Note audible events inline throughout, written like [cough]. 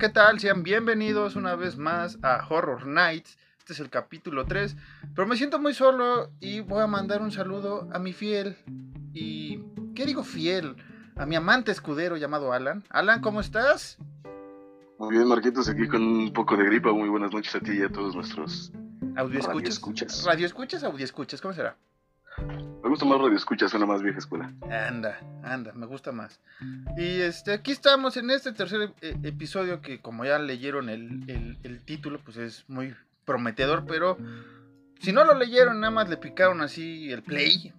¿Qué tal? Sean bienvenidos una vez más a Horror Nights. Este es el capítulo 3. Pero me siento muy solo y voy a mandar un saludo a mi fiel y... ¿Qué digo fiel? A mi amante escudero llamado Alan. Alan, ¿cómo estás? Muy bien, Marquitos, aquí con un poco de gripa. Muy buenas noches a ti y a todos nuestros ¿Audio escuchas? ¿Radio escuchas? ¿Audio escuchas? ¿Cómo será? Me gusta más radio escuchas, suena más vieja escuela. Anda, anda, me gusta más. Y este, aquí estamos en este tercer eh, episodio que como ya leyeron el- el título, pues es muy prometedor, pero si no lo leyeron, nada más le picaron así el play.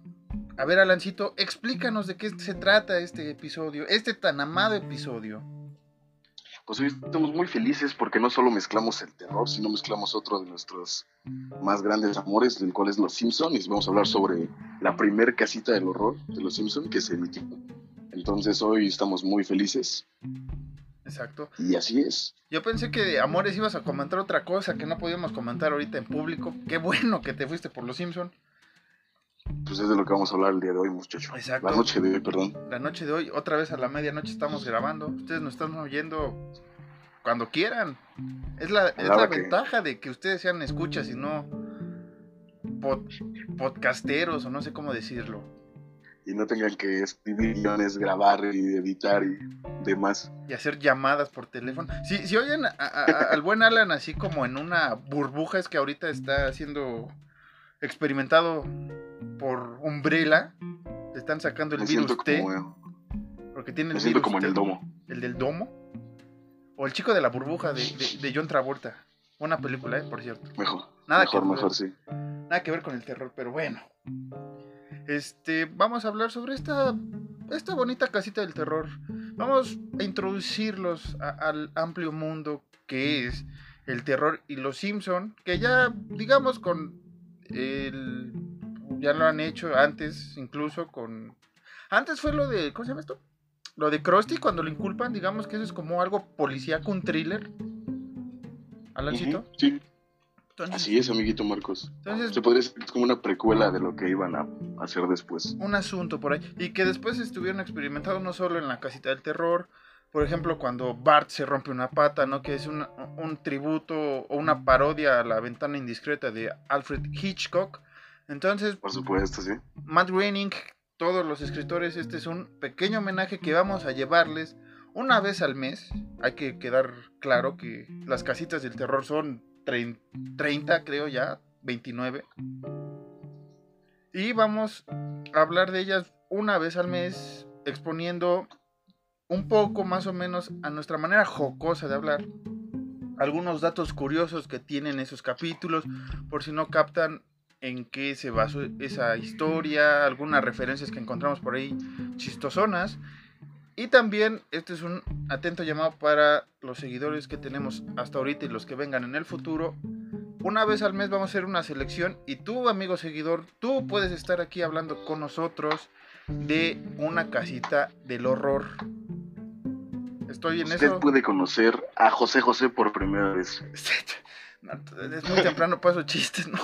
A ver, Alancito, explícanos de qué se trata este episodio, este tan amado episodio. Pues hoy estamos muy felices porque no solo mezclamos el terror, sino mezclamos otro de nuestros más grandes amores, del cual es Los Simpson, y vamos a hablar sobre la primer casita del horror de Los Simpson que se emitió. Entonces hoy estamos muy felices Exacto. y así es. Yo pensé que, Amores, ibas a comentar otra cosa que no podíamos comentar ahorita en público. Qué bueno que te fuiste por Los Simpson. Pues es de lo que vamos a hablar el día de hoy, muchachos. Exacto. La noche de hoy, perdón. la noche de hoy, otra vez a la medianoche estamos grabando. Ustedes nos están oyendo cuando quieran. Es la, es la que- ventaja de que ustedes sean escuchas y no pod- podcasteros o no sé cómo decirlo. Y no tengan que escribir guiones, grabar y editar y demás. Y hacer llamadas por teléfono. Si, si oyen a- a- a- al buen Alan así como en una burbuja, es que ahorita está siendo experimentado por Umbrella. Le están sacando el Me virus T. como, Porque tiene el me siento virus como en T. el domo. ¿El del domo? ¿O el chico de la burbuja de, de- de John Travolta? Buena película, ¿eh? Por cierto. Mejor. Nada mejor, que ver. mejor, sí. Nada que ver con el terror, pero bueno. Este, vamos a hablar sobre esta, esta bonita casita del terror. Vamos a introducirlos a- al amplio mundo que es el terror y los Simpson, que ya, digamos, con el... Ya lo han hecho antes, incluso con... Antes fue lo de... ¿Cómo se llama esto? Lo de Krusty, cuando lo inculpan, digamos que eso es como algo policíaco, un thriller. Alancito. Ujú, Sí, Entonces, así es, amiguito Marcos. entonces Se podría decir que es como una precuela de lo que iban a hacer después. un asunto por ahí. Y que después estuvieron experimentados no solo en la casita del terror, por ejemplo, cuando Bart se rompe una pata, ¿no? Que es un tributo o una parodia a la ventana indiscreta de Alfred Hitchcock. Entonces, Por supuesto, sí. Matt Groening, todos los escritores, este es un pequeño homenaje que vamos a llevarles una vez al mes. Hay que quedar claro que las casitas del terror son trein- 30, creo ya, 29. Y vamos a hablar de ellas una vez al mes, exponiendo un poco más o menos a nuestra manera jocosa de hablar. Algunos datos curiosos que tienen esos capítulos, por si no captan en qué se basó esa historia, algunas referencias que encontramos por ahí chistosonas. Y también este es un atento llamado para los seguidores que tenemos hasta ahorita y los que vengan en el futuro. Una vez al mes vamos a hacer una selección y tú, amigo seguidor, tú puedes estar aquí hablando con nosotros de una casita del horror. Estoy en Usted eso. puede conocer a José José por primera vez. [laughs] No, es muy temprano para esos chistes, ¿no?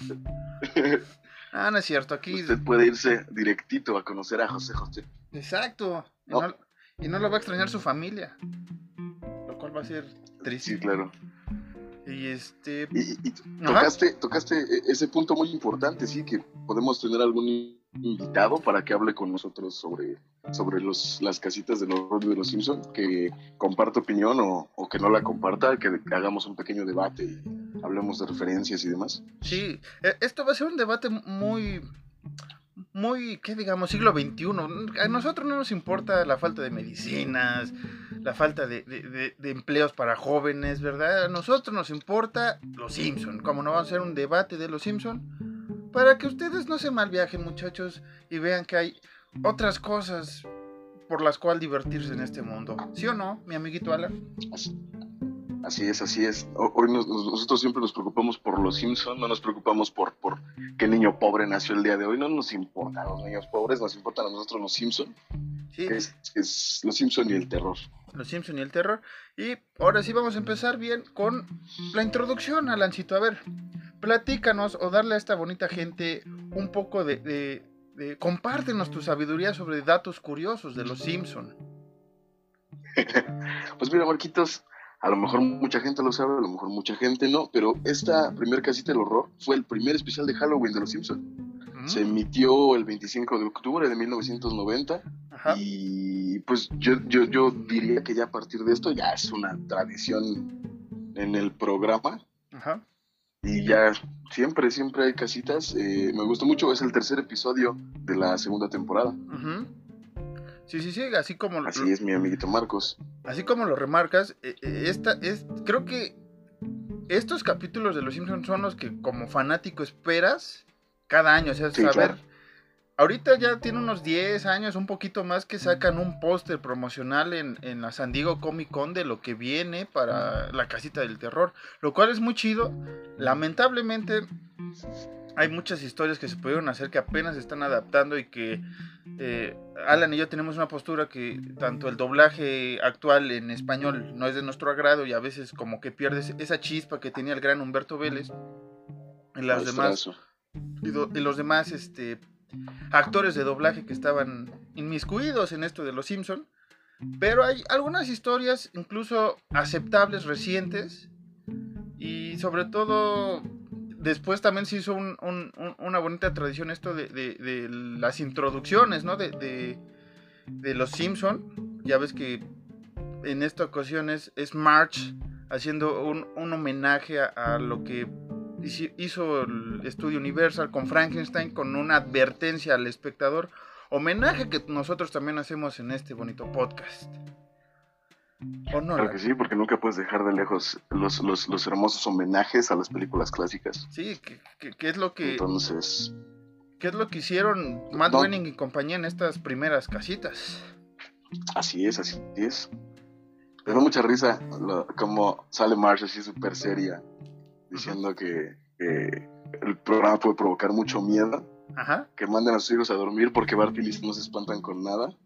[laughs] Ah, no es cierto, aquí... Usted puede irse directito a conocer a José José. Exacto. Y No. no, y no lo va a extrañar su familia. Lo cual va a ser triste. Sí, claro. Y este... Y, y tocaste, tocaste e- ese punto muy importante, sí, que podemos tener algún invitado para que hable con nosotros sobre, sobre los, las casitas de los de los Simpsons, que comparte opinión o, o, que no la comparta, que hagamos un pequeño debate y hablemos de referencias y demás. Sí, e, esto va a ser un debate muy muy, ¿qué digamos? Siglo XXI. A nosotros no nos importa la falta de medicinas, la falta de, de, de, empleos para jóvenes, ¿verdad? A nosotros nos importa los Simpson. Como no va a ser un debate de los Simpson, para que ustedes no se malviajen, muchachos, y vean que hay otras cosas por las cuales divertirse en este mundo. ¿Sí o no, mi amiguito Alan? Así es, así es. Hoy nosotros siempre nos preocupamos por los Simpson, no nos preocupamos por, por qué niño pobre nació el día de hoy, no nos importan los niños pobres, nos importan a nosotros los Simpson. Sí. Es, es los Simpson y el terror. Los Simpson y el terror. Y ahora sí vamos a empezar bien con la introducción, Alancito. A ver, platícanos o darle a esta bonita gente un poco de, de, de compártenos tu sabiduría sobre datos curiosos de los Simpson. [laughs] pues mira, Marquitos, a lo mejor mucha gente lo sabe, a lo mejor mucha gente no, pero esta primer casita del horror fue el primer especial de Halloween de Los Simpsons. Se emitió el 25 de octubre de 1990 y pues yo, yo, yo diría que ya a partir de esto ya es una tradición en el programa. Ajá. Y ya siempre, siempre hay casitas. Eh, me gustó mucho, es el tercer episodio de la segunda temporada. Sí, sí, sí, así como... Así es mi amiguito Marcos. Así como lo remarcas, eh, eh, esta es, creo que estos capítulos de Los Simpsons son los que como fanático esperas cada año, o sea, saber... Ahorita ya tiene unos 10 años, un poquito más, que sacan un póster promocional en, en, la San Diego Comic Con de lo que viene para la casita del terror, lo cual es muy chido. Lamentablemente, hay muchas historias que se pudieron hacer que apenas se están adaptando y que eh, Alan y yo tenemos una postura que tanto el doblaje actual en español no es de nuestro agrado y a veces como que pierdes esa chispa que tenía el gran Humberto Vélez. Y las demás y, y, los demás este actores de doblaje que estaban inmiscuidos en esto de los Simpson pero hay algunas historias incluso aceptables recientes y sobre todo después también se hizo una bonita tradición esto de, las introducciones, ¿no? De, los Simpson. Ya ves que en esta ocasión es, March haciendo un, homenaje a, lo que hizo el estudio Universal con Frankenstein, con una advertencia al espectador. Homenaje que nosotros también hacemos en este bonito podcast. Claro que sí, porque nunca puedes dejar de lejos los, los, los hermosos homenajes a las películas clásicas. Sí, que, es lo que... Entonces... ¿Qué es lo que hicieron Matt no. y compañía en estas primeras casitas? Así es, así es. Me da mucha risa como sale Marsh así súper seria, diciendo que, el programa puede provocar mucho miedo. Ajá. Que manden a sus hijos a dormir porque Bart y Lisa no se espantan con nada.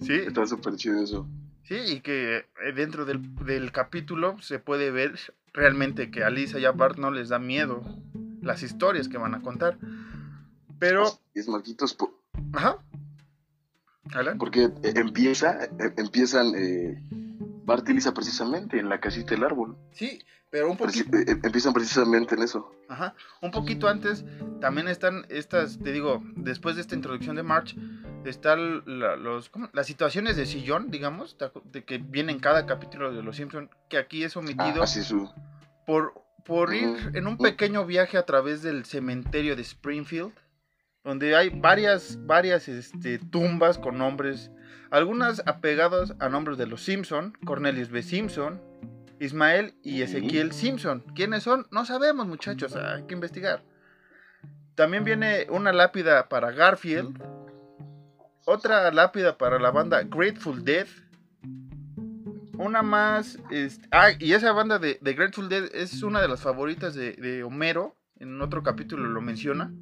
sí. Está súper chido eso. Sí, y que eh, dentro del, capítulo se puede ver realmente que a Lisa y a Bart no les da miedo las historias que van a contar. Pero. Es Marquitos. Ajá. Porque eh, empieza, eh, empiezan Bart y Lisa precisamente en la casita del árbol. Sí, pero un poquito. empiezan precisamente en eso. Ajá. Un poquito antes también están estas, te digo, después de esta introducción de March, están los, las situaciones de sillón, digamos, de que viene en cada capítulo de Los Simpson, que aquí es omitido ah, por, por ir en un pequeño viaje a través del cementerio de Springfield, donde hay varias, varias este, tumbas con nombres, algunas apegadas a nombres de los Simpson, Cornelius B. Simpson, Ismael y Ezequiel Simpson. ¿Quiénes son? No sabemos, muchachos, hay que investigar. También viene una lápida para Garfield, otra lápida para la banda Grateful Dead. Una más. ah, y esa banda de, Grateful Dead es una de las favoritas de, Homero. En otro capítulo lo menciona.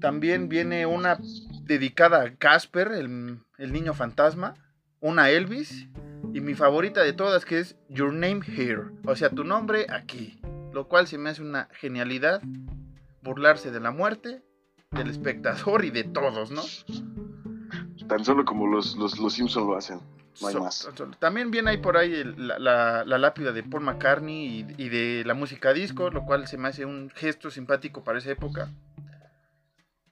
También viene una dedicada a Casper, el, el niño fantasma. Una Elvis. Y mi favorita de todas que es Your Name Here. O sea, tu nombre aquí. Lo cual se me hace una genialidad. Burlarse de la muerte del espectador y de todos, ¿no? Tan solo como los, los, los Simpsons lo hacen. No hay más. También viene ahí por ahí la, lápida de Paul McCartney y, de la música disco, lo cual se me hace un gesto simpático para esa época.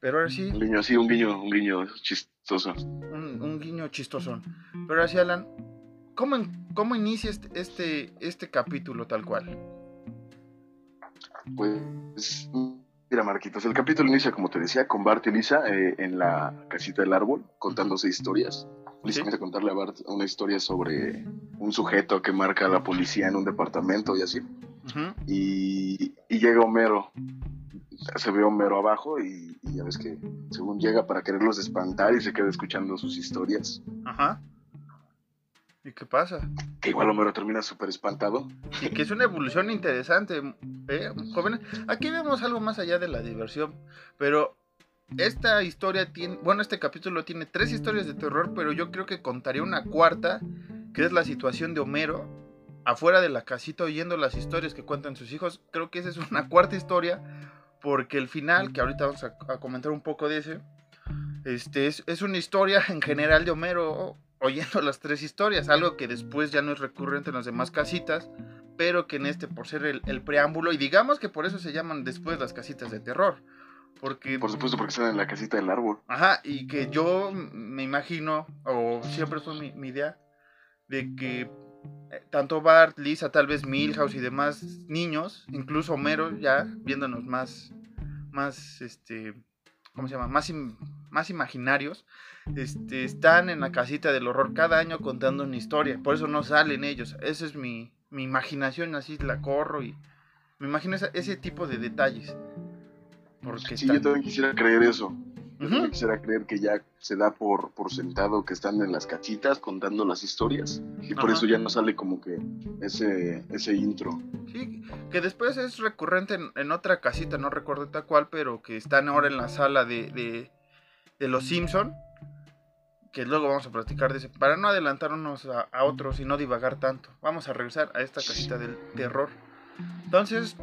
Pero ahora sí, Un guiño así, un guiño, un guiño chistoso. un, un guiño chistosón. Pero ahora sí, Alan, ¿cómo, cómo inicia este, este, este capítulo tal cual? Pues, mira, Marquitos, el capítulo inicia, como te decía, con Bart y Lisa eh, en la casita del árbol, contándose historias. Lisa Sí. comienza a contarle a Bart una historia sobre un sujeto que marca a la policía en un departamento y así. Y, y llega Homero. Se ve Homero abajo y, y ya ves que según llega para quererlos espantar y se queda escuchando sus historias. Ajá. ¿Y qué pasa? Que igual Homero termina súper espantado. Y que es una evolución interesante, ¿eh? Jóvenes, aquí vemos algo más allá de la diversión, pero esta historia tiene, bueno, este capítulo tiene tres historias de terror, pero yo creo que contaría una cuarta, que es la situación de Homero afuera de la casita oyendo las historias que cuentan sus hijos. Creo que esa es una [laughs] cuarta historia, porque el final, que ahorita vamos a, a comentar un poco de ese, este, es, es una historia en general de Homero oyendo las tres historias, algo que después ya no es recurrente en las demás casitas, pero que en este, por ser el, el preámbulo, y digamos que por eso se llaman después las casitas de terror, porque... Por supuesto, porque están en la casita del árbol. Ajá, y que yo me imagino, o siempre fue mi, mi idea, de que tanto Bart, Lisa, tal vez Milhouse y demás niños, incluso Homero, ya viéndonos más, más, este, ¿cómo se llama? Más, im- más imaginarios, este, están en la casita del horror cada año contando una historia, por eso no salen ellos, esa es mi, mi imaginación, así la corro y me imagino esa- ese tipo de detalles. Porque Sí, yo también quisiera creer eso. Yo quisiera creer que ya se da por, por sentado que están en las casitas contando las historias. Y por Ajá. eso ya no sale como que ese, ese intro. Sí, que después es recurrente en, en otra casita, no recuerdo tal cual, pero que están ahora en la sala de, de, de los Simpson, que luego vamos a platicar para no adelantarnos a, a otros y no divagar tanto. Vamos a regresar a esta casita del terror. Entonces,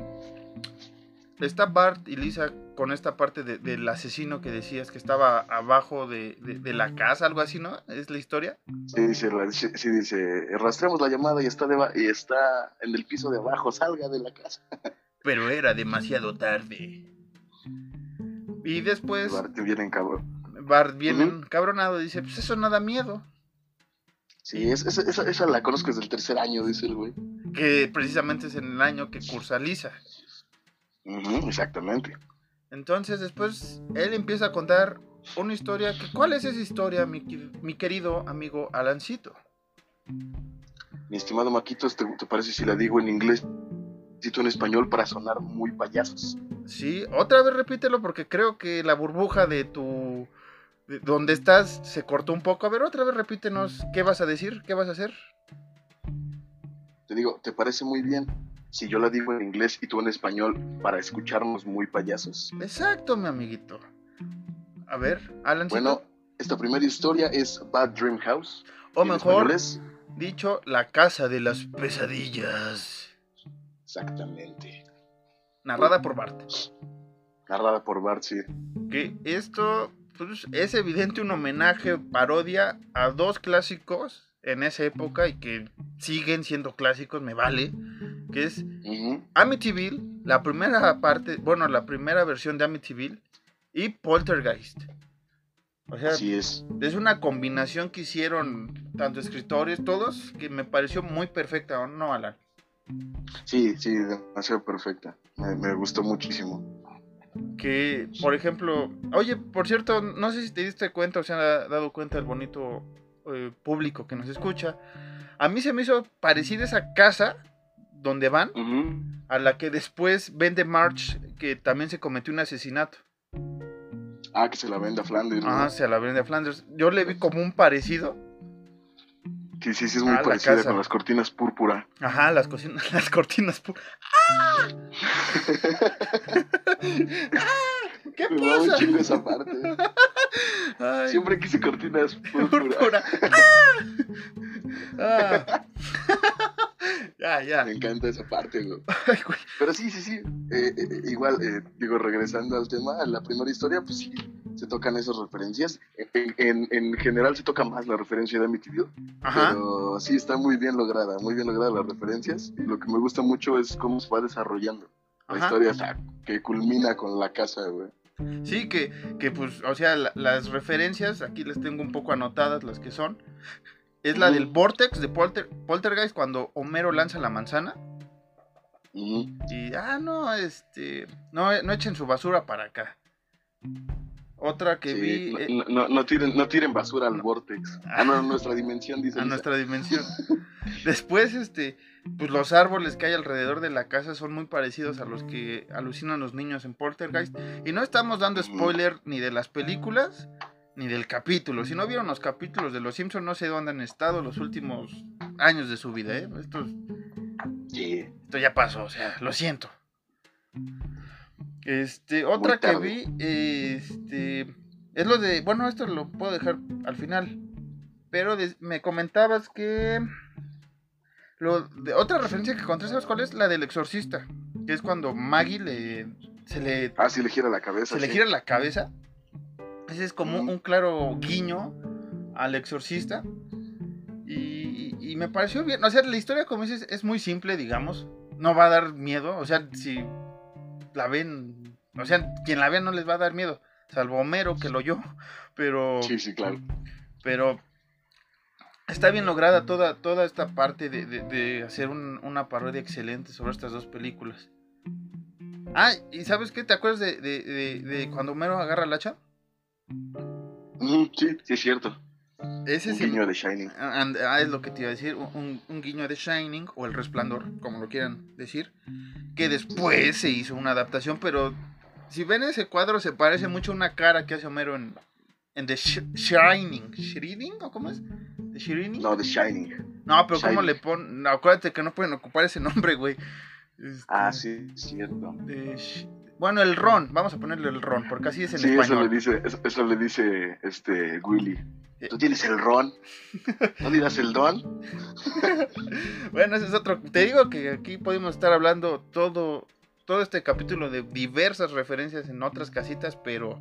está Bart y Lisa con esta parte de- del asesino que decías que estaba abajo de, de- de la casa, algo así, ¿no? ¿Es la historia? Sí, dice, sí, dice, rastreamos la llamada y está, y está en el piso de abajo, salga de la casa. [laughs] Pero era demasiado tarde. Y después... Bart viene en cabrón. Bart Ujú. encabronado dice, pues eso no da miedo. Sí, es- esa, esa la conozco desde el tercer año, dice el güey. Que precisamente es en el año que cursa Lisa. Exactamente. Entonces después él empieza a contar una historia. Que, ¿Cuál es esa historia, mi, mi querido amigo Alancito? Mi estimado Maquitos, ¿te, te parece si la digo en inglés tú en español para sonar muy payasos? Sí, otra vez repítelo porque creo que la burbuja de tu... de donde estás se cortó un poco. A ver, otra vez repítenos qué vas a decir, qué vas a hacer. Te digo, ¿te parece muy bien si yo la digo en inglés y tú en español para escucharnos muy payasos? Exacto, mi amiguito. A ver, Alancito. Bueno, esta primera historia es Bad Dream House. o mejor es- dicho, la casa de las pesadillas. Exactamente. narrada por Bart. Narrada por Bart, sí. Que esto pues, es evidente un homenaje, parodia a dos clásicos en esa época y que siguen siendo clásicos, me vale. Que es. Amityville, la primera parte, bueno, la primera versión de Amityville y Poltergeist. O sea, Así es. es una combinación que hicieron tanto escritores, todos, que me pareció muy perfecta, ¿o no, Alan? Sí, sí, demasiado perfecta. Me, me gustó muchísimo. que, por ejemplo, oye, por cierto, no sé si te diste cuenta o se ha dado cuenta el bonito eh, público que nos escucha. A mí se me hizo parecida esa casa donde van a la que después vende March, que también se cometió un asesinato. Ah, que se la venda a Flanders. ¿no? Ajá, se la vende a Flanders. Yo le vi como un parecido. Sí, sí, sí, es muy Ah, parecida con las cortinas púrpura. Ajá, las, [laughs] las cortinas. pu- [laughs] ¡Ah! ¡Ah! ¿Qué Me un pasa? chingo esa parte. Ay, Siempre quise cortinas púrpura. púrpura. [laughs] ¡Ah! Ah. Ya, ya. Me encanta esa parte, güey. [laughs] Ay, güey. Pero sí, sí, sí. eh, eh, igual, eh, digo, regresando al tema, a la primera historia, pues sí, se tocan esas referencias. En, en- en general se toca más la referencia de Amityville, Ajá. pero sí está muy bien lograda, muy bien lograda las referencias. Y lo que me gusta mucho es cómo se va desarrollando la Ajá. historia hasta que culmina con la casa, güey. Sí, que, que pues, o sea, la- las referencias, aquí les tengo un poco anotadas las que son. Es la del Vortex de Polter, Poltergeist cuando Homero lanza la manzana. Y, ah, no, este, no, no echen su basura para acá. Otra que Sí, vi no, eh, no- no- tiren, no tiren basura al vortex. [laughs] Ah, no, nuestra dimensión, dice. a Lisa. nuestra dimensión. [laughs] Después, este, pues los árboles que hay alrededor de la casa son muy parecidos a los que alucinan los niños en Poltergeist. Y no estamos dando spoiler ni de las películas ni del capítulo. Si no vieron los capítulos de Los Simpsons, no sé dónde han estado los últimos años de su vida, ¿eh? Esto, Sí. esto ya pasó, o sea, lo siento. Este, otra que vi, este, es lo de, bueno, esto lo puedo dejar al final, pero de- me comentabas que lo de, otra referencia que encontré, ¿sabes cuál es? La del exorcista, que es cuando Maggie le, se le, Ah, sí, le gira la cabeza. se le gira la cabeza. Es como un claro guiño al exorcista. Y, y me pareció bien. O sea, la historia, como dices, es muy simple, digamos. No va a dar miedo. O sea, si la ven. O sea, quien la vea no les va a dar miedo. Salvo Homero, que lo oyó. [laughs] Pero. Sí, sí, claro. Pero. Está bien lograda toda, toda esta parte de, de- de hacer un- una parodia excelente sobre estas dos películas. Ah, ¿y sabes qué? ¿Te acuerdas de, de- de- de cuando Homero agarra el hacha? Ujú, Sí, sí, es cierto. Ese Un guiño de Shining. Ah, and- ah, es lo que te iba a decir, un, un guiño de Shining o El Resplandor, como lo quieran decir, que después se hizo una adaptación, pero si ven ese cuadro se parece mucho a una cara que hace Homero en, en The Sh- Shining. ¿Shining o cómo es? ¿The Shining? No, de Shining. No, pero ¿cómo Shining. le ponen? No, acuérdate que no pueden ocupar ese nombre, güey. Este, Ah, sí, es cierto. The Bueno, el Ron, vamos a ponerle el Ron, porque así es en Sí, eso le español. dice, eso, eso le dice este Willy. Tú tienes el ron. ¿No dirás el don? [laughs] Bueno, ese es otro. Te digo que aquí podemos estar hablando todo, todo este capítulo de diversas referencias en otras casitas, pero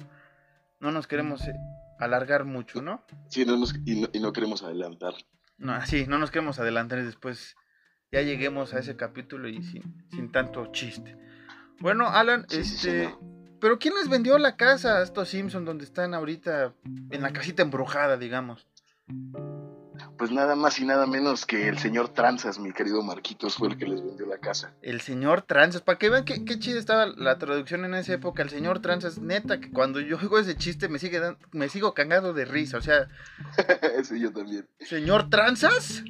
no nos queremos eh, alargar mucho, ¿no? Sí, no nos- y, no, y no queremos adelantar. No, sí, no nos queremos adelantar y después ya lleguemos a ese capítulo y sin, sin tanto chiste. Bueno, Alan, Sí, sí, este. Pero ¿quién les vendió la casa a estos Simpsons donde están ahorita en la casita embrujada, digamos? Pues nada más y nada menos que el señor Tranzas, mi querido Marquitos, fue el que les vendió la casa. El señor Tranzas, para que vean qué, qué chida estaba la traducción en esa época, el señor Tranzas, neta, que cuando yo oigo ese chiste me sigue dan- me sigo cagando de risa, o sea, [laughs] sí, yo también. señor Tranzas,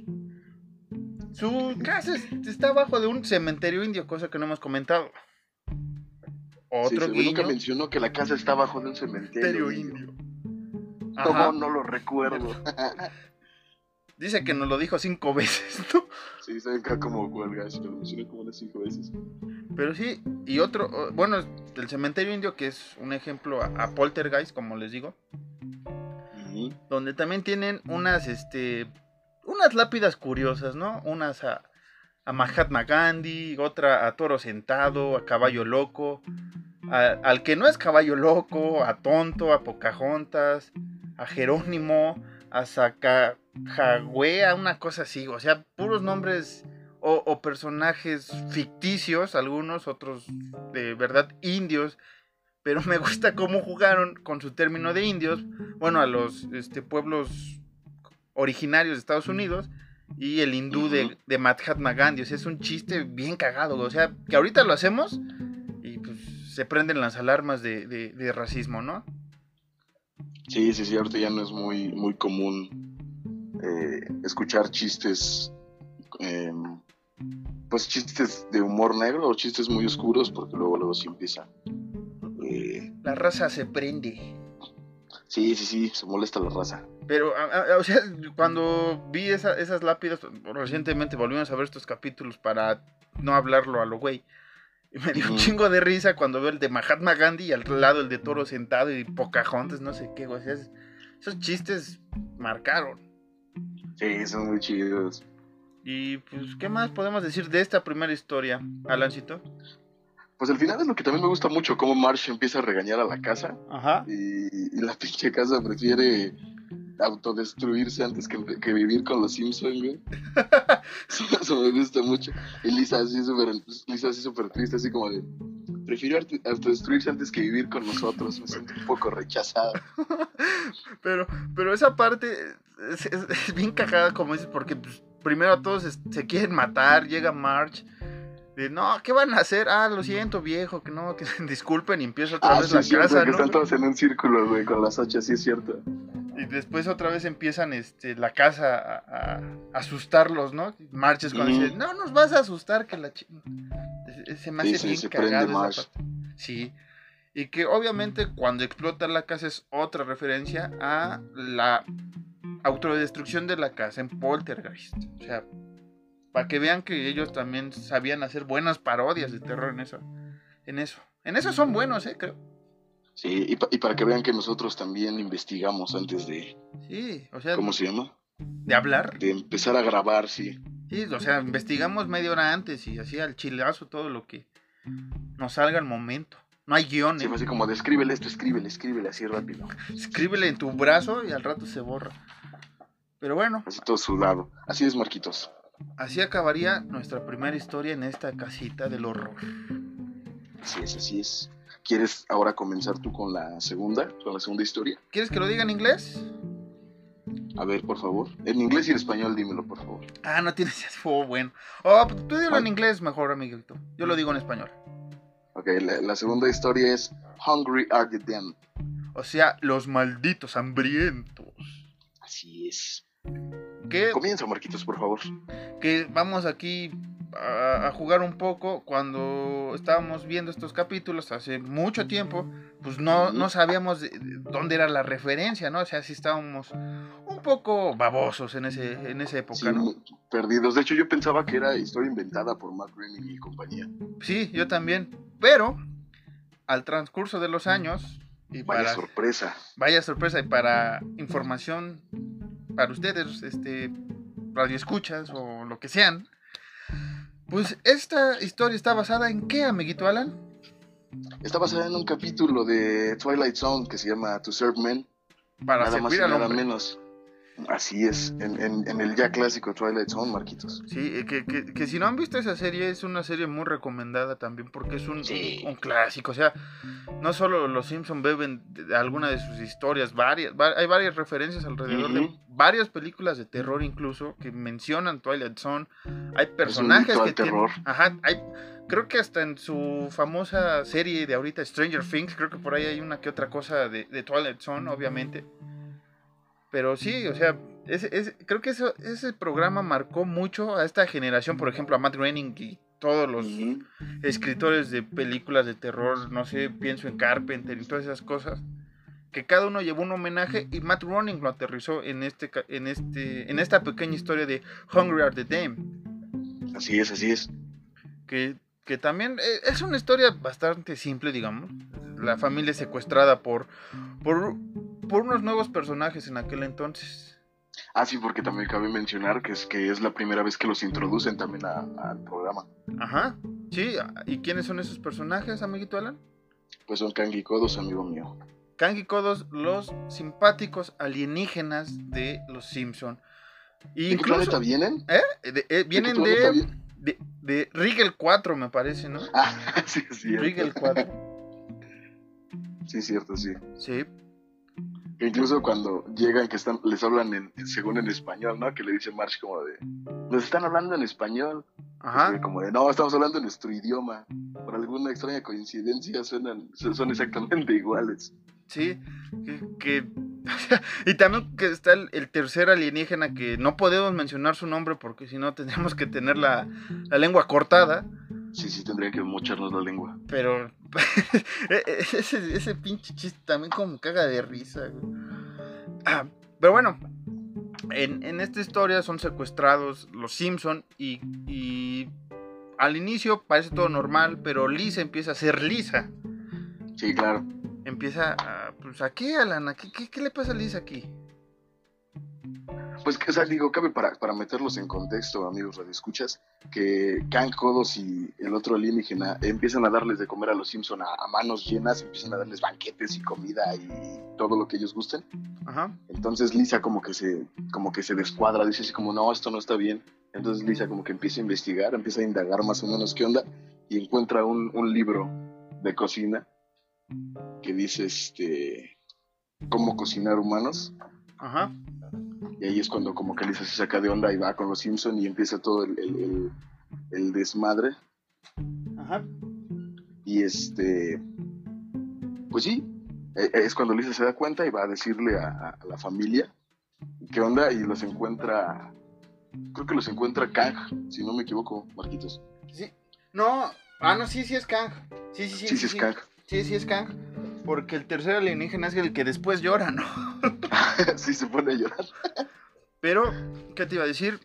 su casa es- está abajo de un cementerio indio, cosa que no hemos comentado. Sí, Otro según nunca mencionó que la casa está bajo de un cementerio. indio. Ajá. no lo recuerdo. [laughs] Dice que nos lo dijo cinco [laughs] veces, ¿no? sí, saben acá como cuelga, si lo mencioné como unas cinco veces. Pero sí, y otro, bueno, el cementerio indio, que es un ejemplo a, a Poltergeist, como les digo. Donde también tienen unas, este, unas lápidas curiosas, ¿no? Unas a, a Mahatma Gandhi, otra a Toro Sentado, a Caballo Loco, al que no es Caballo Loco, a Tonto, a Pocahontas, a Jerónimo, a Sacajagüea, una cosa así, o sea, puros nombres o, o personajes ficticios, algunos, otros de verdad indios, pero me gusta cómo jugaron con su término de indios, bueno, a los este, pueblos originarios de Estados Unidos y el hindú de, de Mahatma Gandhi. O sea, es un chiste bien cagado. O sea, que ahorita lo hacemos y pues se prenden las alarmas de, de- de racismo, ¿no? Sí, sí, sí, ahorita ya no es muy, muy común eh, escuchar chistes, eh, pues chistes de humor negro o chistes muy oscuros, porque luego, luego sí empieza. eh, La raza se prende. Sí, sí, sí, se molesta la raza. Pero, a- a- o sea, cuando vi esa- esas lápidas, recientemente volvimos a ver estos capítulos para no hablarlo a lo güey. Y me dio un chingo de risa cuando veo el de Mahatma Gandhi y al lado el de Toro sentado y Pocahontas, no sé qué, güey. o sea, es- esos chistes marcaron. Sí, son muy chidos. Y pues, ¿qué más podemos decir de esta primera historia, Alancito? Pues al final es lo que también me gusta mucho, cómo Marsh empieza a regañar a la casa Ajá. y, y la pinche casa prefiere autodestruirse antes que, que vivir con los Simpsons, güey. [laughs] Eso, eso me gusta mucho. Y Lisa así súper Lisa así súper triste, así como de, Prefirió arte- autodestruirse antes que vivir con nosotros. Me siento un poco rechazado. [laughs] Pero, pero esa parte es, es- es bien cagada, como dices, porque pues, primero todos es- se quieren matar, llega March. De, no, ¿qué van a hacer? Ah, lo siento, viejo, que no, que [laughs] disculpen y empieza otra Ah, vez sí, la cierto, casa, que ¿no? están todos en un círculo, güey, con las hachas, sí es cierto. Y después otra vez empiezan este, la casa a, a asustarlos, ¿no? March es cuando Ujú. dice, no nos vas a asustar, que la chi-". Se- Se me Sí, hace sí, bien se cagado esa parte. Sí. Y que obviamente cuando explota la casa es otra referencia a la autodestrucción de la casa en Poltergeist. O sea, para que vean que ellos también sabían hacer buenas parodias de terror en eso. En eso. En eso son buenos, eh, creo. Sí, y, pa- y para que vean que nosotros también investigamos antes de, Sí, o sea, ¿cómo se llama? de hablar. De empezar a grabar, sí. Sí, o sea, investigamos media hora antes y así al chilazo todo lo que nos salga al momento. No hay guion, Sí, ¿eh? así como, de, escríbele esto, escríbele, escríbele así rápido. Escríbele en tu brazo y al rato se borra. Pero bueno, Así todo sudado. Así es, Marquitos. Así acabaría nuestra primera historia en esta casita del horror. Así es, así es. ¿Quieres ahora comenzar tú con la segunda, con la segunda historia? ¿Quieres que lo diga en inglés? A ver, por favor. En inglés y en español, dímelo, por favor. Ah, no tienes... Oh, bueno. Oh, tú dilo en Ah. inglés mejor, amiguito. Yo lo digo en español. Ok, la, la segunda historia es Hungry Are the Damned. O sea, los malditos hambrientos. Así es. Que Comienza, Marquitos, por favor. que vamos aquí a, a jugar un poco cuando estábamos viendo estos capítulos hace mucho tiempo, pues no, no sabíamos de- de dónde era la referencia, ¿no? O sea, sí estábamos un poco babosos en, ese, en esa época, Sí, ¿no? perdidos. De hecho, yo pensaba que era historia inventada por Matt Groening y compañía. Sí, yo también. Pero al transcurso de los años, y Vaya para, sorpresa. vaya sorpresa, y para información para ustedes, este, radioescuchas o lo que sean, pues esta historia está basada en qué, amiguito Alan? Está basada en un capítulo de Twilight Zone que se llama To Serve Men. Para nada más y servir al nada hombre. menos. Así es, en, en- en el ya clásico Twilight Zone, Marquitos. Sí, eh, que, que- que si no han visto esa serie, es una serie muy recomendada también porque es un, Sí. un clásico. O sea, no solo los Simpson beben de, alguna de sus historias, varias, va- hay varias referencias alrededor de varias películas de terror incluso que mencionan Twilight Zone. Hay personajes que tienen... terror. Ajá, hay... Creo que hasta en su famosa serie de ahorita, Stranger Things, creo que por ahí hay una que otra cosa de, de Twilight Zone, obviamente. Pero sí, o sea, ese, ese- creo que eso, ese programa marcó mucho a esta generación, por ejemplo, a Matt Groening y todos los escritores de películas de terror, no sé, pienso en Carpenter y todas esas cosas, que cada uno llevó un homenaje y Matt Groening lo aterrizó en este en este en esta pequeña historia de Hungry Are the Damned, Así es, así es. que que también eh, es una historia bastante simple, digamos. La familia es secuestrada por por por unos nuevos personajes en aquel entonces. Ah, sí, porque también cabe mencionar que es, que es la primera vez que los introducen también a- al programa. Ajá. Sí, ¿y quiénes son esos personajes, amiguito Alan? Pues son Kang y Kodos, amigo mío. Kang y Kodos, los simpáticos alienígenas de los Simpson. ¿De qué Incluso planeta vienen? ¿eh? De- eh, ¿De vienen qué de, de, de Rigel 4, me parece, ¿no? Ah, [laughs] sí, es cierto. Rigel 4. Sí, cierto, sí. Sí. Que incluso cuando llegan, que están, les hablan en, según en español, ¿no? Que le dice Marsh como de, nos están hablando en español. Ajá. Como de, no, estamos hablando en nuestro idioma. Por alguna extraña coincidencia suenan, son exactamente iguales. Sí. Que, que- [laughs] y también que está el, el tercer alienígena que no podemos mencionar su nombre porque si no tendríamos que tener la, la lengua cortada. Sí, sí, tendría que mocharnos la lengua. Pero [laughs] e- e- ese, ese pinche chiste también como caga de risa. güey. Ah, pero bueno, en, en esta historia son secuestrados los Simpson y, y al inicio parece todo normal, pero Lisa empieza a ser Lisa. Sí, claro. Empieza a... Pues, ¿a qué, Alan? ¿A qué, qué, qué le pasa a Lisa aquí? Pues, que, o sea, digo, cabe para, para meterlos en contexto, amigos radioescuchas, que Kang, Kodos y el otro alienígena empiezan a darles de comer a los Simpson a, a manos llenas, empiezan a darles banquetes y comida y todo lo que ellos gusten. Ajá. Entonces Lisa como que se, como que se descuadra, dice así como, no, esto no está bien. Entonces Lisa como que empieza a investigar, empieza a indagar más o menos qué onda y encuentra un, un libro de cocina que dice este cómo cocinar humanos. Ajá. Y ahí es cuando como que Lisa se saca de onda y va con los Simpson y empieza todo el, el- el- el desmadre. Ajá. Y este, pues sí, e- es cuando Lisa se da cuenta y va a decirle a, la familia qué onda y los encuentra, creo que los encuentra Kang, si no me equivoco, Marquitos. Sí. No. Ah, no, sí, sí es Kang. Sí, sí, sí. Sí, sí, es Kang. Sí, sí es Kang. Porque el tercer alienígena es el que después llora, ¿no? [laughs] sí, se pone a llorar. Pero, ¿qué te iba a decir?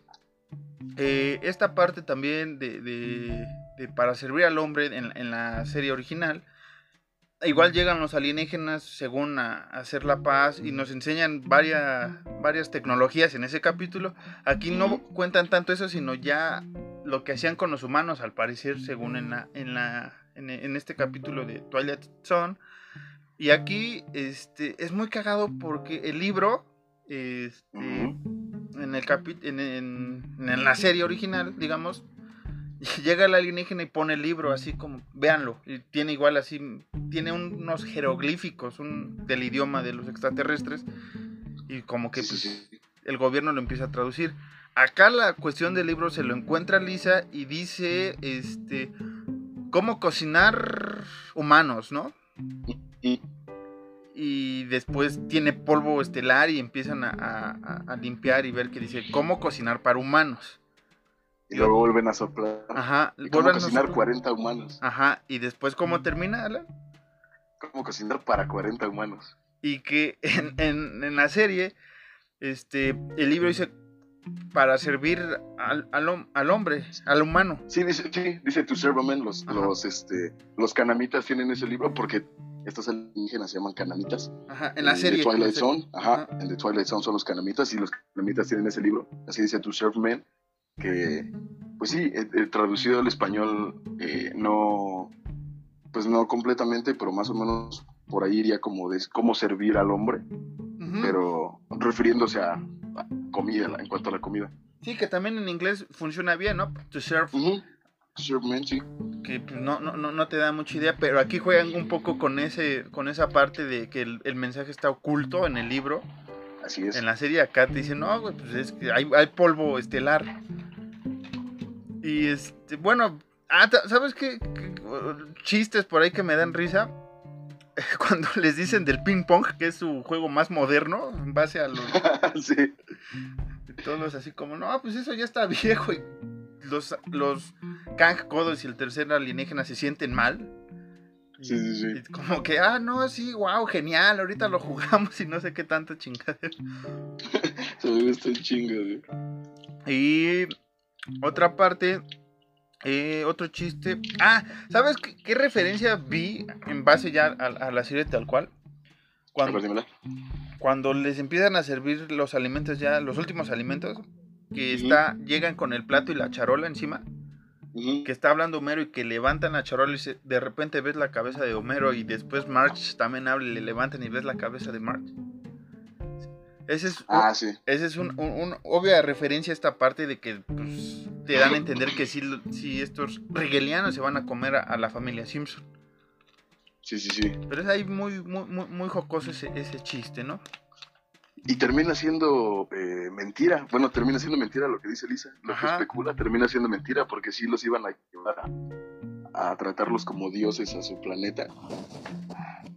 Eh, esta parte también de, de- de para servir al hombre en, en la serie original, igual llegan los alienígenas según a, a hacer la paz y nos enseñan varias, varias tecnologías en ese capítulo. Aquí no cuentan tanto eso, sino ya lo que hacían con los humanos, al parecer, según en, la, en, la, en, en este capítulo de Twilight Zone. Y aquí este, es muy cagado porque el libro... Este, en el capi- en, en- en la serie original, digamos, [laughs] llega el alienígena y pone el libro así como, véanlo, y tiene igual así, tiene un- unos jeroglíficos un, del idioma de los extraterrestres y como que sí, pues, sí. el gobierno lo empieza a traducir. Acá la cuestión del libro se lo encuentra Lisa y dice, este, cómo cocinar humanos, ¿no? Y- y después tiene polvo estelar y empiezan a, a- a- a limpiar y ver que dice cómo cocinar para humanos. y luego vuelven a soplar. Ajá, Y cómo vuelven a cocinar nosotros- 40 humanos. Ajá, y después cómo termina, Alan? Cómo cocinar para 40 humanos. Y que en, en- en la serie, este, el libro dice para servir al, al al hombre, al humano. Sí, dice, sí, dice To Serve a Man, los, Ajá. los, este, los canamitas tienen ese libro porque estos alienígenas se llaman canamitas. Ajá, en la Eh, serie. De Twilight en Zone, ajá, Ajá. en The Twilight Zone son los canamitas y los canamitas tienen ese libro. Así dice To Serve Man, que, pues sí, eh, eh, traducido al español, eh, no, pues no completamente, pero más o menos por ahí iría como de cómo servir al hombre, pero refiriéndose a comida, en cuanto a la comida. Sí, que también en inglés funciona bien, ¿no? To serve, Ujú. To Serve sí. que pues, no, no, no, no te da mucha idea, pero aquí juegan un poco con ese, con esa parte de que el, el mensaje está oculto en el libro. Así es. En la serie acá te dicen, no, güey, pues es que hay, hay polvo estelar. Y este, bueno, ah, ¿sabes qué? qué- Chistes por ahí que me dan risa. [laughs] Cuando les dicen del ping pong, que es su juego más moderno, en base a los [laughs] sí. todos así como, no, pues eso ya está viejo. Y los, los Kang Kodos y el tercer alienígena se sienten mal. Y- Sí, sí, sí. y como que, ah, no, sí, wow, genial, ahorita lo jugamos [laughs] y no sé qué tanta chingadera. Se este chingo, güey. Y otra parte, eh, otro chiste. Ah, ¿sabes qué, qué referencia vi en base ya a, a la serie tal cual? Cuando, ver, cuando les empiezan a servir los alimentos ya, los últimos alimentos, que está, llegan con el plato y la charola encima, que está hablando Homero y que levantan la charola y se- de repente ves la cabeza de Homero y después March también habla y le levantan y ves la cabeza de March. Ese es, un- Ah, sí. ese es un, un- un obvia referencia a esta parte de que pues, te dan a entender que si, estos rigelianos se van a comer a, a la familia Simpson. Sí, sí, sí. Pero es ahí muy, muy, muy, muy jocoso ese, ese chiste, ¿no? Y termina siendo eh, mentira. Bueno, termina siendo mentira lo que dice Lisa. Lo Ajá. que especula termina siendo mentira porque sí los iban a llevar a, a tratarlos como dioses a su planeta.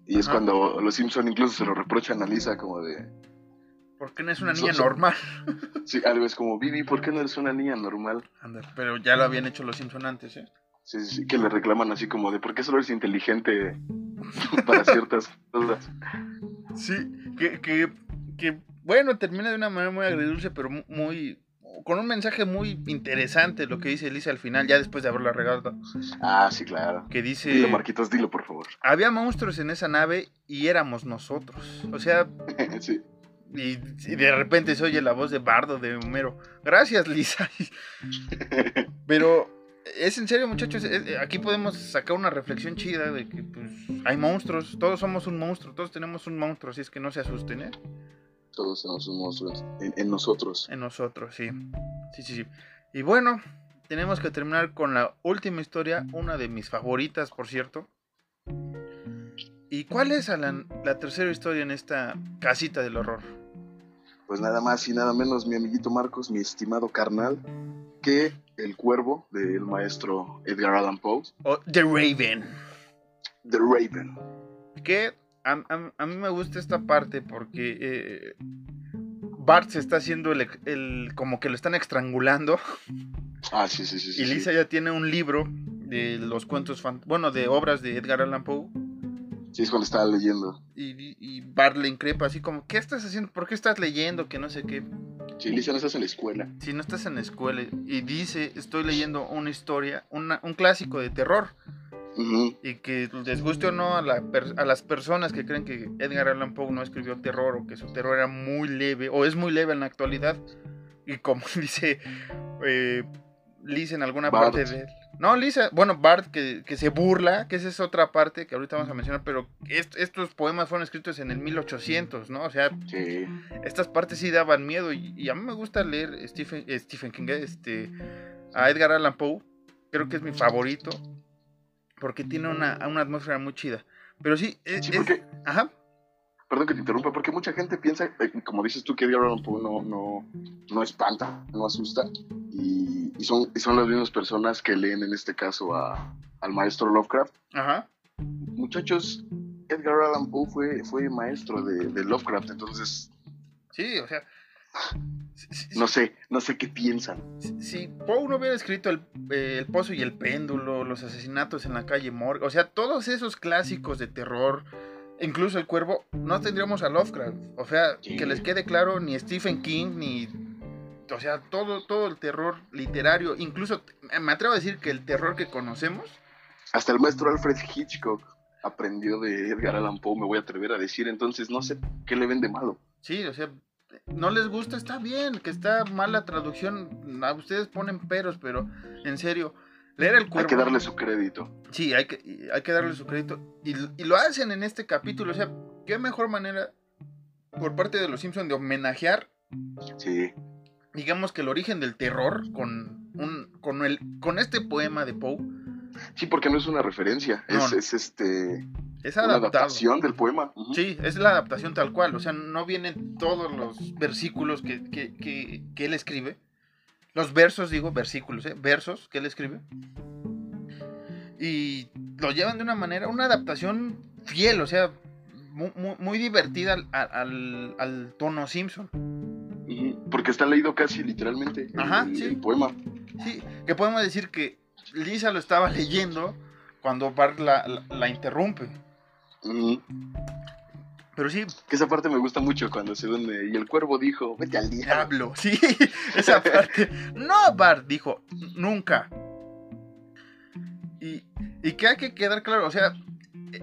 Y es cuando los Simpson incluso se lo reprochan a Lisa como de... Porque no es una niña So- so- normal. [laughs] Sí, algo es como, Vivi, ¿por qué no eres una niña normal? Anda, pero ya lo habían hecho los Simpson antes, ¿eh? Sí, sí, sí, que le reclaman así como de, ¿por qué solo eres inteligente [laughs] para ciertas cosas? Sí, que, que, que, bueno, termina de una manera muy agridulce, pero mu- muy, con un mensaje muy interesante lo que dice Lisa al final, ya después de haberla regado, Ah, sí, claro. que dice, Dilo, Marquitos, dilo, por favor. había monstruos en esa nave y éramos nosotros. O sea, [laughs] sí. Y, y de repente se oye la voz de Bardo de Homero. Gracias, Lisa. [laughs] Pero es en serio, muchachos, es- eh, aquí podemos sacar una reflexión chida de que pues, hay monstruos, todos somos un monstruo, todos tenemos un monstruo, así es que no se asusten, ¿eh? Todos somos monstruos en, en nosotros. En nosotros, sí. Sí, sí, sí. Y bueno, tenemos que terminar con la última historia, una de mis favoritas, por cierto. ¿Y cuál es, Alan, la tercera historia en esta casita del horror? Pues nada más y nada menos, mi amiguito Marcos, mi estimado carnal, que El Cuervo del maestro Edgar Allan Poe. O The Raven. The Raven. Que a, a- a mí me gusta esta parte porque eh, Bart se está haciendo el, el- como que lo están estrangulando Ah, sí, sí, sí. sí, y sí. Lisa ya tiene un libro de los cuentos, bueno, de obras de Edgar Allan Poe Sí, es cuando estaba leyendo. y, y Bart le increpa así como, ¿qué estás haciendo? ¿Por qué estás leyendo? Que no sé qué. Sí, Lisa, no estás en la escuela. Si no estás en la escuela y dice, estoy leyendo una historia, una- un clásico de terror. Y que les guste o no a, la per- a las personas que creen que Edgar Allan Poe no escribió terror o que su terror era muy leve o es muy leve en la actualidad. Y como [laughs] dice eh, Liz en alguna Bart. parte de él. No, Lisa, bueno, Bart que, que se burla, que esa es otra parte que ahorita vamos a mencionar, pero est- estos poemas fueron escritos en el 1800, ¿no? O sea, Sí. estas partes sí daban miedo y, y a mí me gusta leer Stephen, eh, Stephen King, eh, este, a Edgar Allan Poe, creo que es mi favorito, porque tiene una, una atmósfera muy chida. Pero sí, es, Sí, es- ajá, perdón que te interrumpa, porque mucha gente piensa, eh, como dices tú, que Edgar Allan Poe no, no, no espanta, no asusta. Y, y son, y son las mismas personas que leen en este caso a, al maestro Lovecraft. ajá, Muchachos, Edgar Allan Poe fue, fue maestro de, de Lovecraft, entonces sí, o sea, no sé, no sé qué piensan. si- si Poe no hubiera escrito el, eh, el Pozo y el Péndulo, los asesinatos en la calle Morgue, o sea, todos esos clásicos de terror, incluso El Cuervo, no tendríamos a Lovecraft. O sea, Sí. que les quede claro, ni Stephen King, ni... O sea, todo, todo el terror literario, incluso me atrevo a decir que el terror que conocemos, Hasta el maestro Alfred Hitchcock aprendió de Edgar Allan Poe, me voy a atrever a decir, entonces no sé qué le ven de malo. sí, o sea, no les gusta, está bien, que está mala traducción, a ustedes ponen peros, pero en serio, leer El Cuervo... Hay que darle su crédito. Sí, hay que, hay que darle su crédito. Y, y lo hacen en este capítulo. O sea, qué mejor manera por parte de los Simpsons de homenajear, Sí, digamos que el origen del terror con un con el con este poema de Poe sí, porque no es una referencia, No, es, es este es una adaptación del poema. Sí, es la adaptación tal cual. O sea, no vienen todos los versículos que, que, que, que él escribe. Los versos, digo, versículos, ¿eh? Versos que él escribe. Y lo llevan de una manera, una adaptación fiel, o sea, mu- mu- muy, divertida al, al- al tono Simpson. Porque está leído casi literalmente Ajá, el- sí. el poema. Sí, que podemos decir que Lisa lo estaba leyendo cuando Bart la, la- la interrumpe. Pero sí, Que esa parte me gusta mucho cuando se duende y el cuervo dijo, vete al diablo. diablo, [laughs] sí, esa parte. No, Bart dijo, nunca. Y, y que hay que quedar claro, o sea,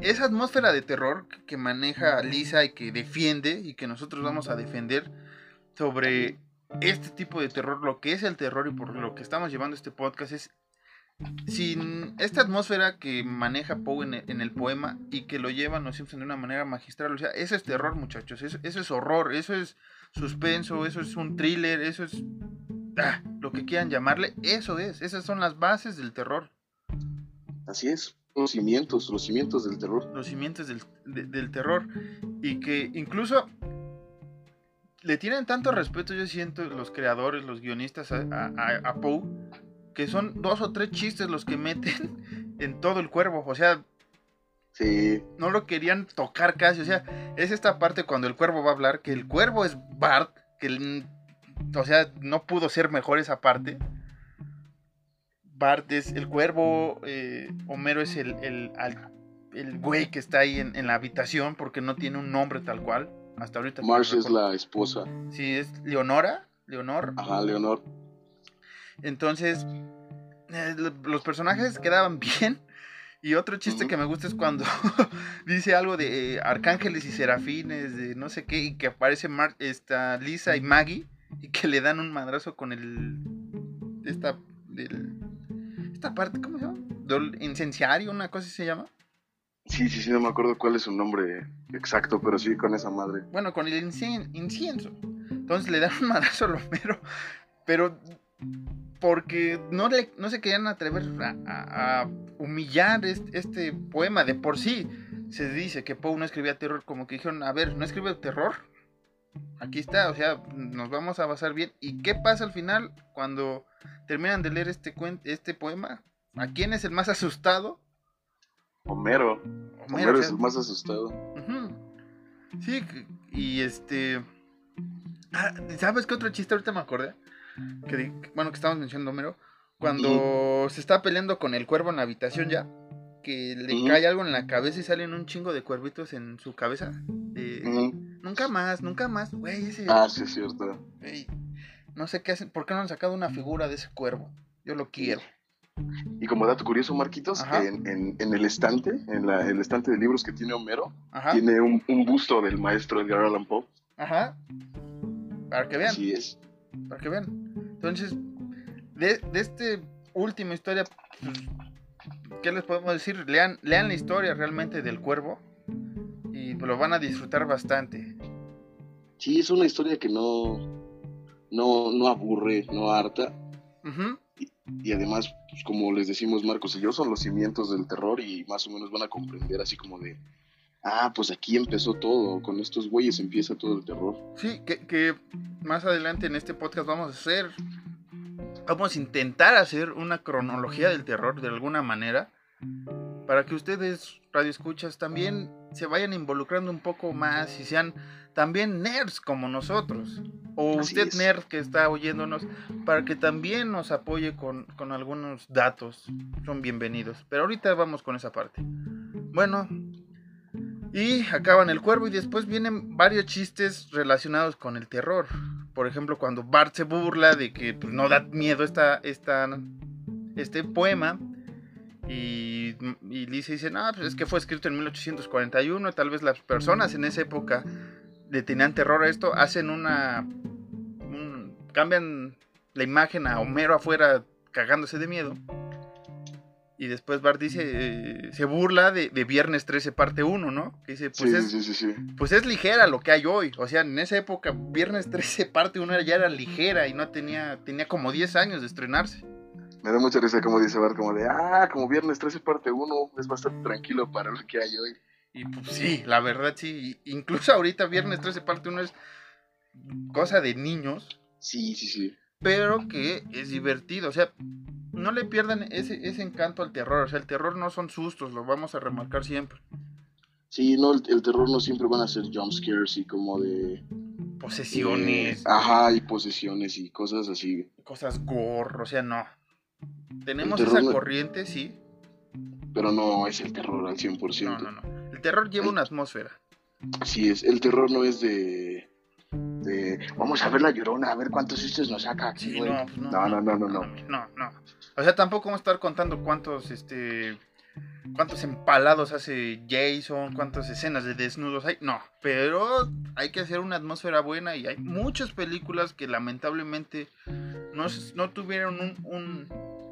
esa atmósfera de terror que maneja Lisa y que defiende y que nosotros vamos a defender sobre este tipo de terror, lo que es el terror y por lo que estamos llevando este podcast es sin esta atmósfera que maneja Poe en el, en el poema y que lo llevan los Simpson de una manera magistral. O sea, eso es terror, muchachos. Eso, eso es horror, eso es suspenso, eso es un thriller, eso es ah, lo que quieran llamarle. Eso es, esas son las bases del terror, Así es, los cimientos, los cimientos del terror. los cimientos del, de- del terror. Y que incluso le tienen tanto respeto, yo siento, los creadores, los guionistas a- a Poe, que son dos o tres chistes los que meten [laughs] en todo el cuervo. O sea, Sí, no lo querían tocar casi. O sea, es esta parte cuando el cuervo va a hablar, que el cuervo es Bart, que el- o sea, no pudo ser mejor esa parte. Bart es el cuervo, eh, Homero es el, el, al- el güey que está ahí en, en la habitación porque no tiene un nombre tal cual. Hasta ahorita. no Marsh es la esposa. Sí, es Leonora. Leonor. Ajá, Leonor. Entonces, eh, lo- los personajes quedaban [laughs] bien. Y otro chiste que me gusta es cuando [laughs] dice algo de eh, arcángeles y serafines, de no sé qué, y que aparece Mar esta Lisa y Maggie, y que le dan un madrazo con el. Esta. esta parte, ¿cómo se llama? Incenciario, una cosa así se llama. Sí, sí, sí, no me acuerdo cuál es su nombre exacto, pero sí con esa madre. Bueno, con el incien- incienso. Entonces le dan un madrazo al Homero, pero porque no, le, no se querían atrever a, a- a humillar este, este poema de por sí. se dice que Poe no escribía terror, como que dijeron, a ver, ¿no escribe terror? Aquí está, o sea, nos vamos a basar bien. ¿Y qué pasa al final cuando terminan de leer este, este poema? ¿A quién es el más asustado? Homero. Homero, es el más asustado. Sí, y este... Ah, ¿Sabes qué otro chiste ahorita me acordé? Que, bueno, que estamos mencionando Homero. Cuando se está peleando con el cuervo en la habitación ya, que le cae algo en la cabeza y salen un chingo de cuervitos en su cabeza. Nunca más, nunca más, güey. Ah, sí, es cierto. no sé qué hacen, ¿por qué no han sacado una figura de ese cuervo? Yo lo quiero. Y como dato curioso, Marquitos, en, el estante, en el estante de libros que tiene Homero, tiene un, busto del maestro Edgar Allan Poe. Ajá. Para que vean. Así es. Para que vean. Entonces, de, de este última historia, pues, ¿qué les podemos decir? Lean, lean la historia realmente del cuervo y lo van a disfrutar bastante. Sí, es una historia que no, no, no aburre, no harta. y, además, pues, como les decimos Marcos y yo, son los cimientos del terror y más o menos van a comprender así como de, ah, pues aquí empezó todo, con estos güeyes empieza todo el terror. Sí, que, que más adelante en este podcast vamos a hacer vamos a intentar hacer una cronología del terror de alguna manera para que ustedes, radioescuchas, también se vayan involucrando un poco más y sean también nerds como nosotros. O usted nerd que está oyéndonos, para que también nos apoye con, con algunos datos. Son bienvenidos. Pero ahorita vamos con esa parte. Bueno, y acaban el cuervo y después vienen varios chistes relacionados con el terror. Por ejemplo, cuando Bart se burla de que pues, no da miedo esta, esta, este poema. Y, y Lisa dice, no, pues es que fue escrito en 1841. Tal vez las personas en esa época le tenían terror a esto. Hacen una... cambian la imagen a Homero afuera cagándose de miedo. Y después Bart dice, eh, se burla de, Viernes 13 parte 1, ¿no? Que dice, pues, es, pues es ligera lo que hay hoy. O sea, en esa época Viernes 13 parte 1 ya era ligera y no tenía, tenía como 10 años de estrenarse. Me da mucha risa como dice Bart, como de, ah, como Viernes 13 parte 1 es bastante tranquilo para lo que hay hoy. Y pues sí, la verdad sí. Incluso ahorita Viernes 13 parte 1 es cosa de niños. Sí, sí, sí. Pero que es divertido. O sea, no le pierdan ese, ese encanto al terror. O sea, el terror no son sustos, lo vamos a remarcar siempre. Sí, no, el, terror no siempre van a ser jumpscares y como de... Posesiones. ajá, y posesiones y cosas así. Cosas gore, o sea, no. Tenemos esa corriente, sí. Pero no es el terror al 100%. No, no, no. El terror lleva una atmósfera. Así es, el terror no es de vamos a ver la llorona, a ver cuántos sustos nos saca pues no, no, no, no, no, no, no, O sea, tampoco vamos a estar contando cuántos, este, cuántos empalados hace Jason, cuántas escenas de desnudos hay. No, pero hay que hacer una atmósfera buena y hay muchas películas que lamentablemente no, no tuvieron un,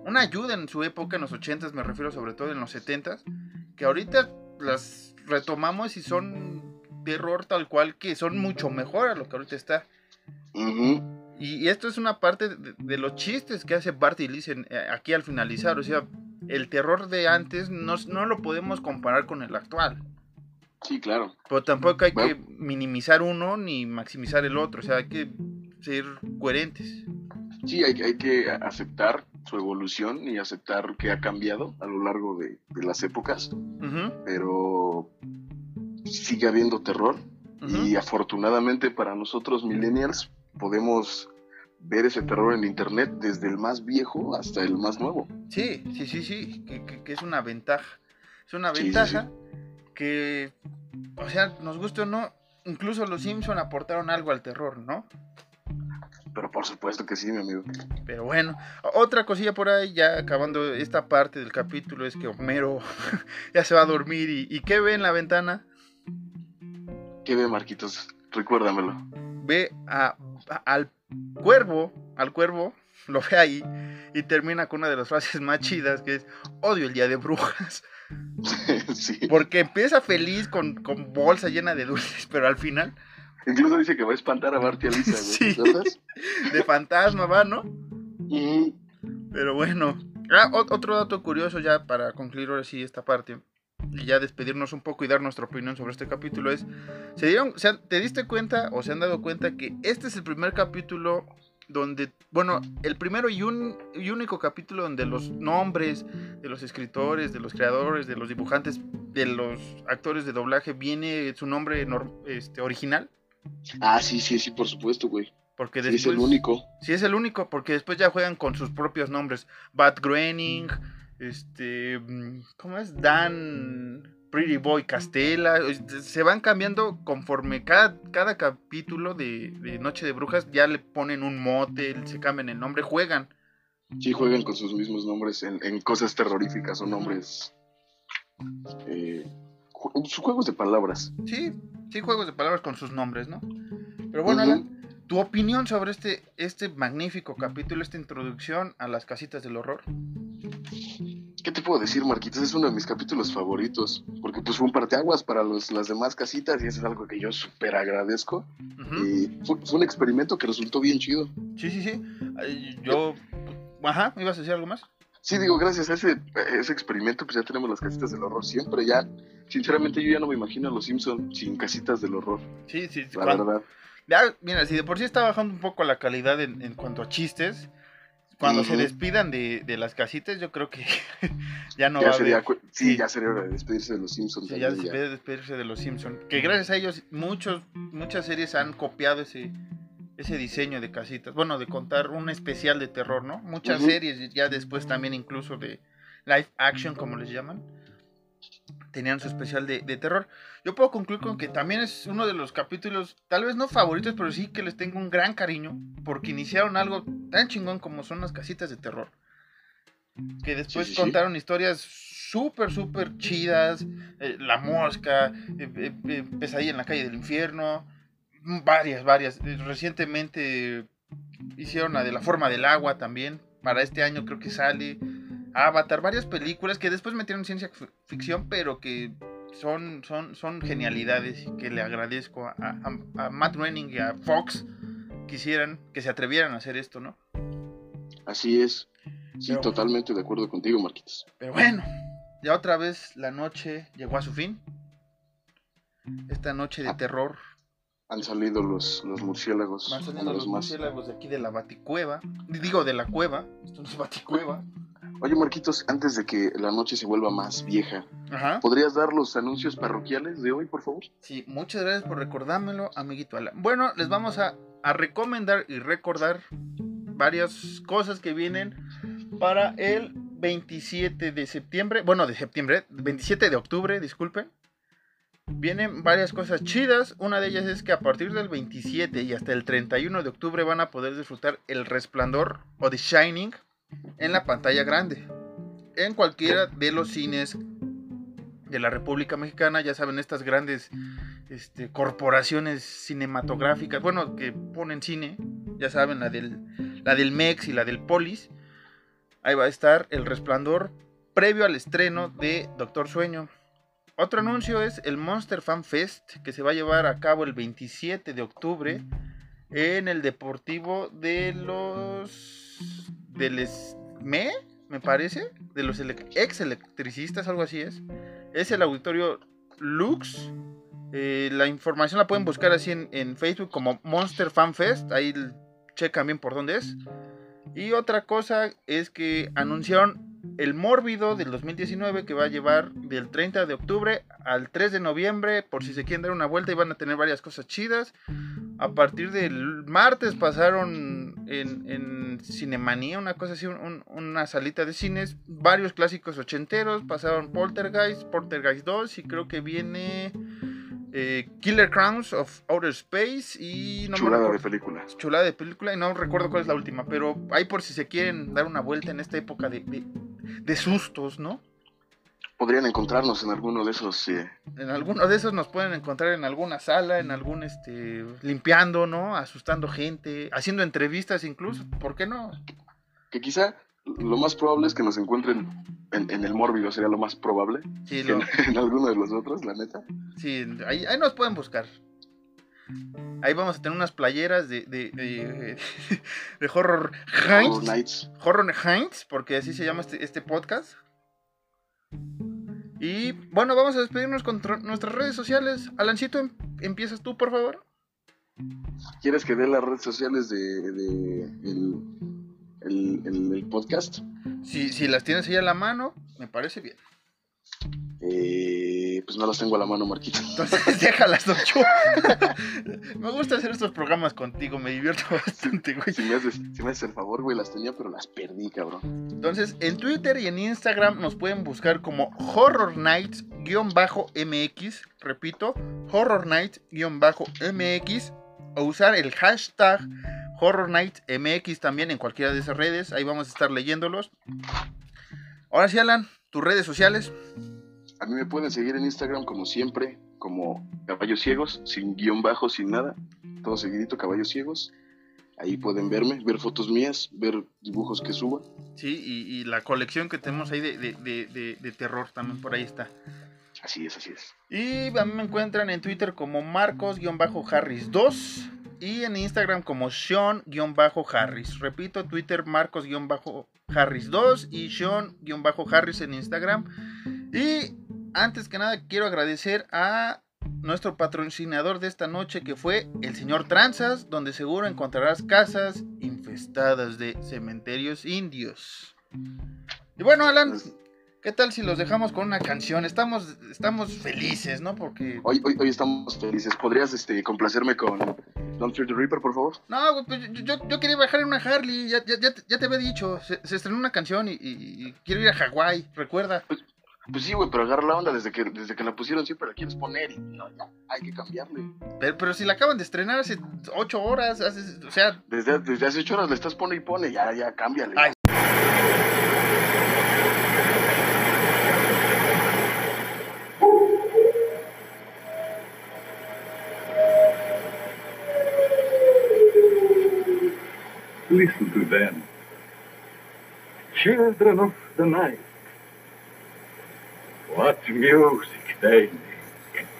una ayuda en su época, en los 80s, me refiero sobre todo en los 70s, que ahorita las retomamos y son terror tal cual que son mucho mejor a lo que ahorita está. Y, esto es una parte de, los chistes que hace Bart y Liz eh, aquí al finalizar. O sea, el terror de antes no, no, lo podemos comparar con el actual. Sí, claro. Pero tampoco hay que minimizar uno ni maximizar el otro. O sea, hay que ser coherentes. Sí, hay, hay que aceptar su evolución y aceptar que ha cambiado a lo largo de, las épocas. Pero sigue habiendo terror y afortunadamente para nosotros millennials podemos ver ese terror en internet desde el más viejo hasta el más nuevo. Sí, sí, sí, sí, que, es una ventaja. Es una ventaja que, o sea, nos guste o no, incluso los Simpson aportaron algo al terror, ¿no? Pero por supuesto que sí, mi amigo. Pero bueno, otra cosilla por ahí, ya acabando esta parte del capítulo, es que Homero [laughs] ya se va a dormir y, y ¿qué ve en la ventana? ¿Qué ve Marquitos? Recuérdamelo. Ve a, al cuervo, al cuervo, lo ve ahí y termina con una de las frases más chidas que es odio el día de brujas. [laughs] sí. Porque empieza feliz con, con, bolsa llena de dulces, pero al final... Incluso dice que va a espantar a Bart y a Lisa, [laughs] sí. De fantasma va, ¿no? Pero bueno. Ah, otro dato curioso ya para concluir ahora sí esta parte. Y ya despedirnos un poco y dar nuestra opinión sobre este capítulo es, ¿se dieron, se ¿te diste cuenta o se han dado cuenta que este es el primer capítulo donde, bueno, el primero y, un, y único capítulo donde los nombres de los escritores, de los creadores, de los dibujantes, de los actores de doblaje, viene su nombre este, original? Ah, sí, sí, sí, por supuesto, güey. Porque después, sí es el único. Sí es el único, porque después ya juegan con sus propios nombres. Bat Groening, este, mm, ¿cómo es? Dan Pretty Boy Castela. Se van cambiando conforme cada, cada capítulo de, Noche de Brujas ya le ponen un mote, se cambian el nombre, juegan. Sí, juegan con sus mismos nombres en, cosas terroríficas o nombres. Eh, juegos de palabras. Sí, sí, juegos de palabras con sus nombres, ¿no? Pero bueno, Alan, tu opinión sobre este, este magnífico capítulo, esta introducción a las casitas del horror. ¿Qué te puedo decir, Marquitos? Es uno de mis capítulos favoritos, porque pues fue un parteaguas para los, las demás casitas y eso es algo que yo súper agradezco. Y fue, un experimento que resultó bien chido. Sí, sí, sí. Yo... Ajá, ¿me ibas a decir algo más? Sí, digo, gracias a ese, ese experimento, pues ya tenemos las casitas del horror siempre. Ya, sinceramente, yo ya no me imagino a los Simpsons sin casitas del horror. Sí, sí, la verdad. Ya, mira, si de por sí está bajando un poco la calidad en, en cuanto a chistes, cuando se despidan de, de, las casitas, yo creo que [laughs] ya no va a haber... Sí, ya sería hora de despedirse de los Simpsons. Sí, ya sería despedirse de los Simpsons. Que gracias a ellos, muchos, muchas series han copiado ese, ese diseño de casitas. Bueno, de contar un especial de terror, ¿no? Muchas series, ya después también incluso de live action, como les llaman tenían su especial de, terror. Yo puedo concluir con que también es uno de los capítulos, tal vez no favoritos, pero sí que les tengo un gran cariño, porque iniciaron algo tan chingón como son las casitas de terror. Que después contaron historias súper, súper chidas. Eh, la mosca, eh, eh, Pesadilla en la calle del infierno. Varias, varias. Recientemente hicieron la de la forma del agua también. Para este año creo que sale. Avatar, varias películas que después metieron ciencia ficción, pero que son, son, son genialidades y que le agradezco a, Matt Groening y a Fox quisieran, que se atrevieran a hacer esto, ¿no? Así es. Sí, totalmente de acuerdo contigo, Marquitos. Pero bueno, ya otra vez la noche llegó a su fin. Esta noche de ah. terror. Han salido los, los murciélagos. Han salido los, murciélagos de aquí de la Baticueva. Digo, de la cueva. Esto no es Baticueva. Oye, Marquitos, antes de que la noche se vuelva más vieja, ¿podrías dar los anuncios parroquiales de hoy, por favor? Sí, muchas gracias por recordármelo, amiguito Alan. Bueno, les vamos a, recomendar y recordar varias cosas que vienen para el 27 de septiembre, bueno, de septiembre, 27 de octubre, disculpen. Vienen varias cosas chidas. Una de ellas es que a partir del 27 y hasta el 31 de octubre van a poder disfrutar El Resplandor o The Shining en la pantalla grande. En cualquiera de los cines de la República Mexicana, ya saben, estas grandes este, corporaciones cinematográficas, bueno, que ponen cine, ya saben, la del, la del MEX y la del Polis. Ahí va a estar El Resplandor previo al estreno de Doctor Sueño. Otro anuncio es el Monster Fan Fest, que se va a llevar a cabo el 27 de octubre en el Deportivo de los del SME, me parece, de los ex electricistas, algo así es. Es el auditorio Lux. Eh, la información la pueden buscar así en, Facebook como Monster Fan Fest. Ahí checan bien por dónde es. Y otra cosa es que anunciaron el Mórbido del 2019 que va a llevar del 30 de octubre al 3 de noviembre por si se quieren dar una vuelta y van a tener varias cosas chidas. A partir del martes pasaron en, en Cinemanía, una cosa así, una salita de cines, varios clásicos ochenteros, pasaron Poltergeist, Poltergeist 2 y creo que viene eh, Killer Crowns of Outer Space y no chulada de película. Chulada de película y no recuerdo cuál es la última, pero ahí por si se quieren dar una vuelta en esta época de, de sustos, ¿no? podrían encontrarnos en alguno de esos. En alguno de esos nos pueden encontrar en alguna sala, en algún, este, limpiando, ¿no? Asustando gente, haciendo entrevistas incluso, ¿por qué no? Que quizá lo más probable es que nos encuentren en, el mórbido, sería lo más probable. Sí, [laughs] en, alguno de los otros, la neta. Sí, ahí, nos pueden buscar. Ahí vamos a tener unas playeras de, de, de, [laughs] de Horror Nights. Horror Nights, porque así se llama este, este podcast. Y bueno, vamos a despedirnos con tr- nuestras redes sociales. Alancito, em- empiezas tú, por favor. ¿Quieres que dé las redes sociales de, de el, el- el- el podcast? Si, si las tienes ahí a la mano, me parece bien. Eh, pues no las tengo a la mano, Marquito. [laughs] Entonces déjalas, Don Chu. [laughs] me gusta hacer estos programas contigo, me divierto bastante, güey. Si me haces, si me haces el favor, güey, las tenía, pero las perdí, cabrón. Entonces, en Twitter y en Instagram nos pueden buscar como Horror Nights-MX. Repito, Horror Nights-MX. O usar el hashtag Horror Nights MX también en cualquiera de esas redes. Ahí vamos a estar leyéndolos. Ahora sí, Alan, tus redes sociales. A mí me pueden seguir en Instagram como siempre, como Caballos Ciegos, sin guion bajo, sin nada. Todo seguidito, Caballos Ciegos. Ahí pueden verme, ver fotos mías, ver dibujos que suba. Sí, y, y la colección que tenemos ahí de, de- de- de- de terror también por ahí está. Así es, así es. Y a mí me encuentran en Twitter como Marcos-Harris2 y en Instagram como Sean-Harris. Repito, Twitter Marcos-Harris2 y Sean-Harris en Instagram. Y antes que nada quiero agradecer a nuestro patrocinador de esta noche que fue el señor Tranzas, donde seguro encontrarás casas infestadas de cementerios indios. Y bueno, Alan, ¿qué tal si los dejamos con una canción? Estamos, estamos felices, ¿no? Porque... Hoy, hoy, hoy estamos felices. ¿Podrías este, complacerme con Don't Fear the Reaper, por favor? No, pues yo, yo- yo quería bajar en una Harley, ya, ya, ya, te- ya te había dicho, se, se estrenó una canción y, y- y quiero ir a Hawái, recuerda. Pues sí, güey, pero agarra la onda desde que, desde que la pusieron siempre la quieres poner y no, ya, hay que cambiarle. Pero, pero si la acaban de estrenar hace ocho horas, hace- o sea, Desde, desde hace ocho horas le estás pone y pone, ya, ya, cámbiale. Ay. Listen to them. Children of the night. What music they.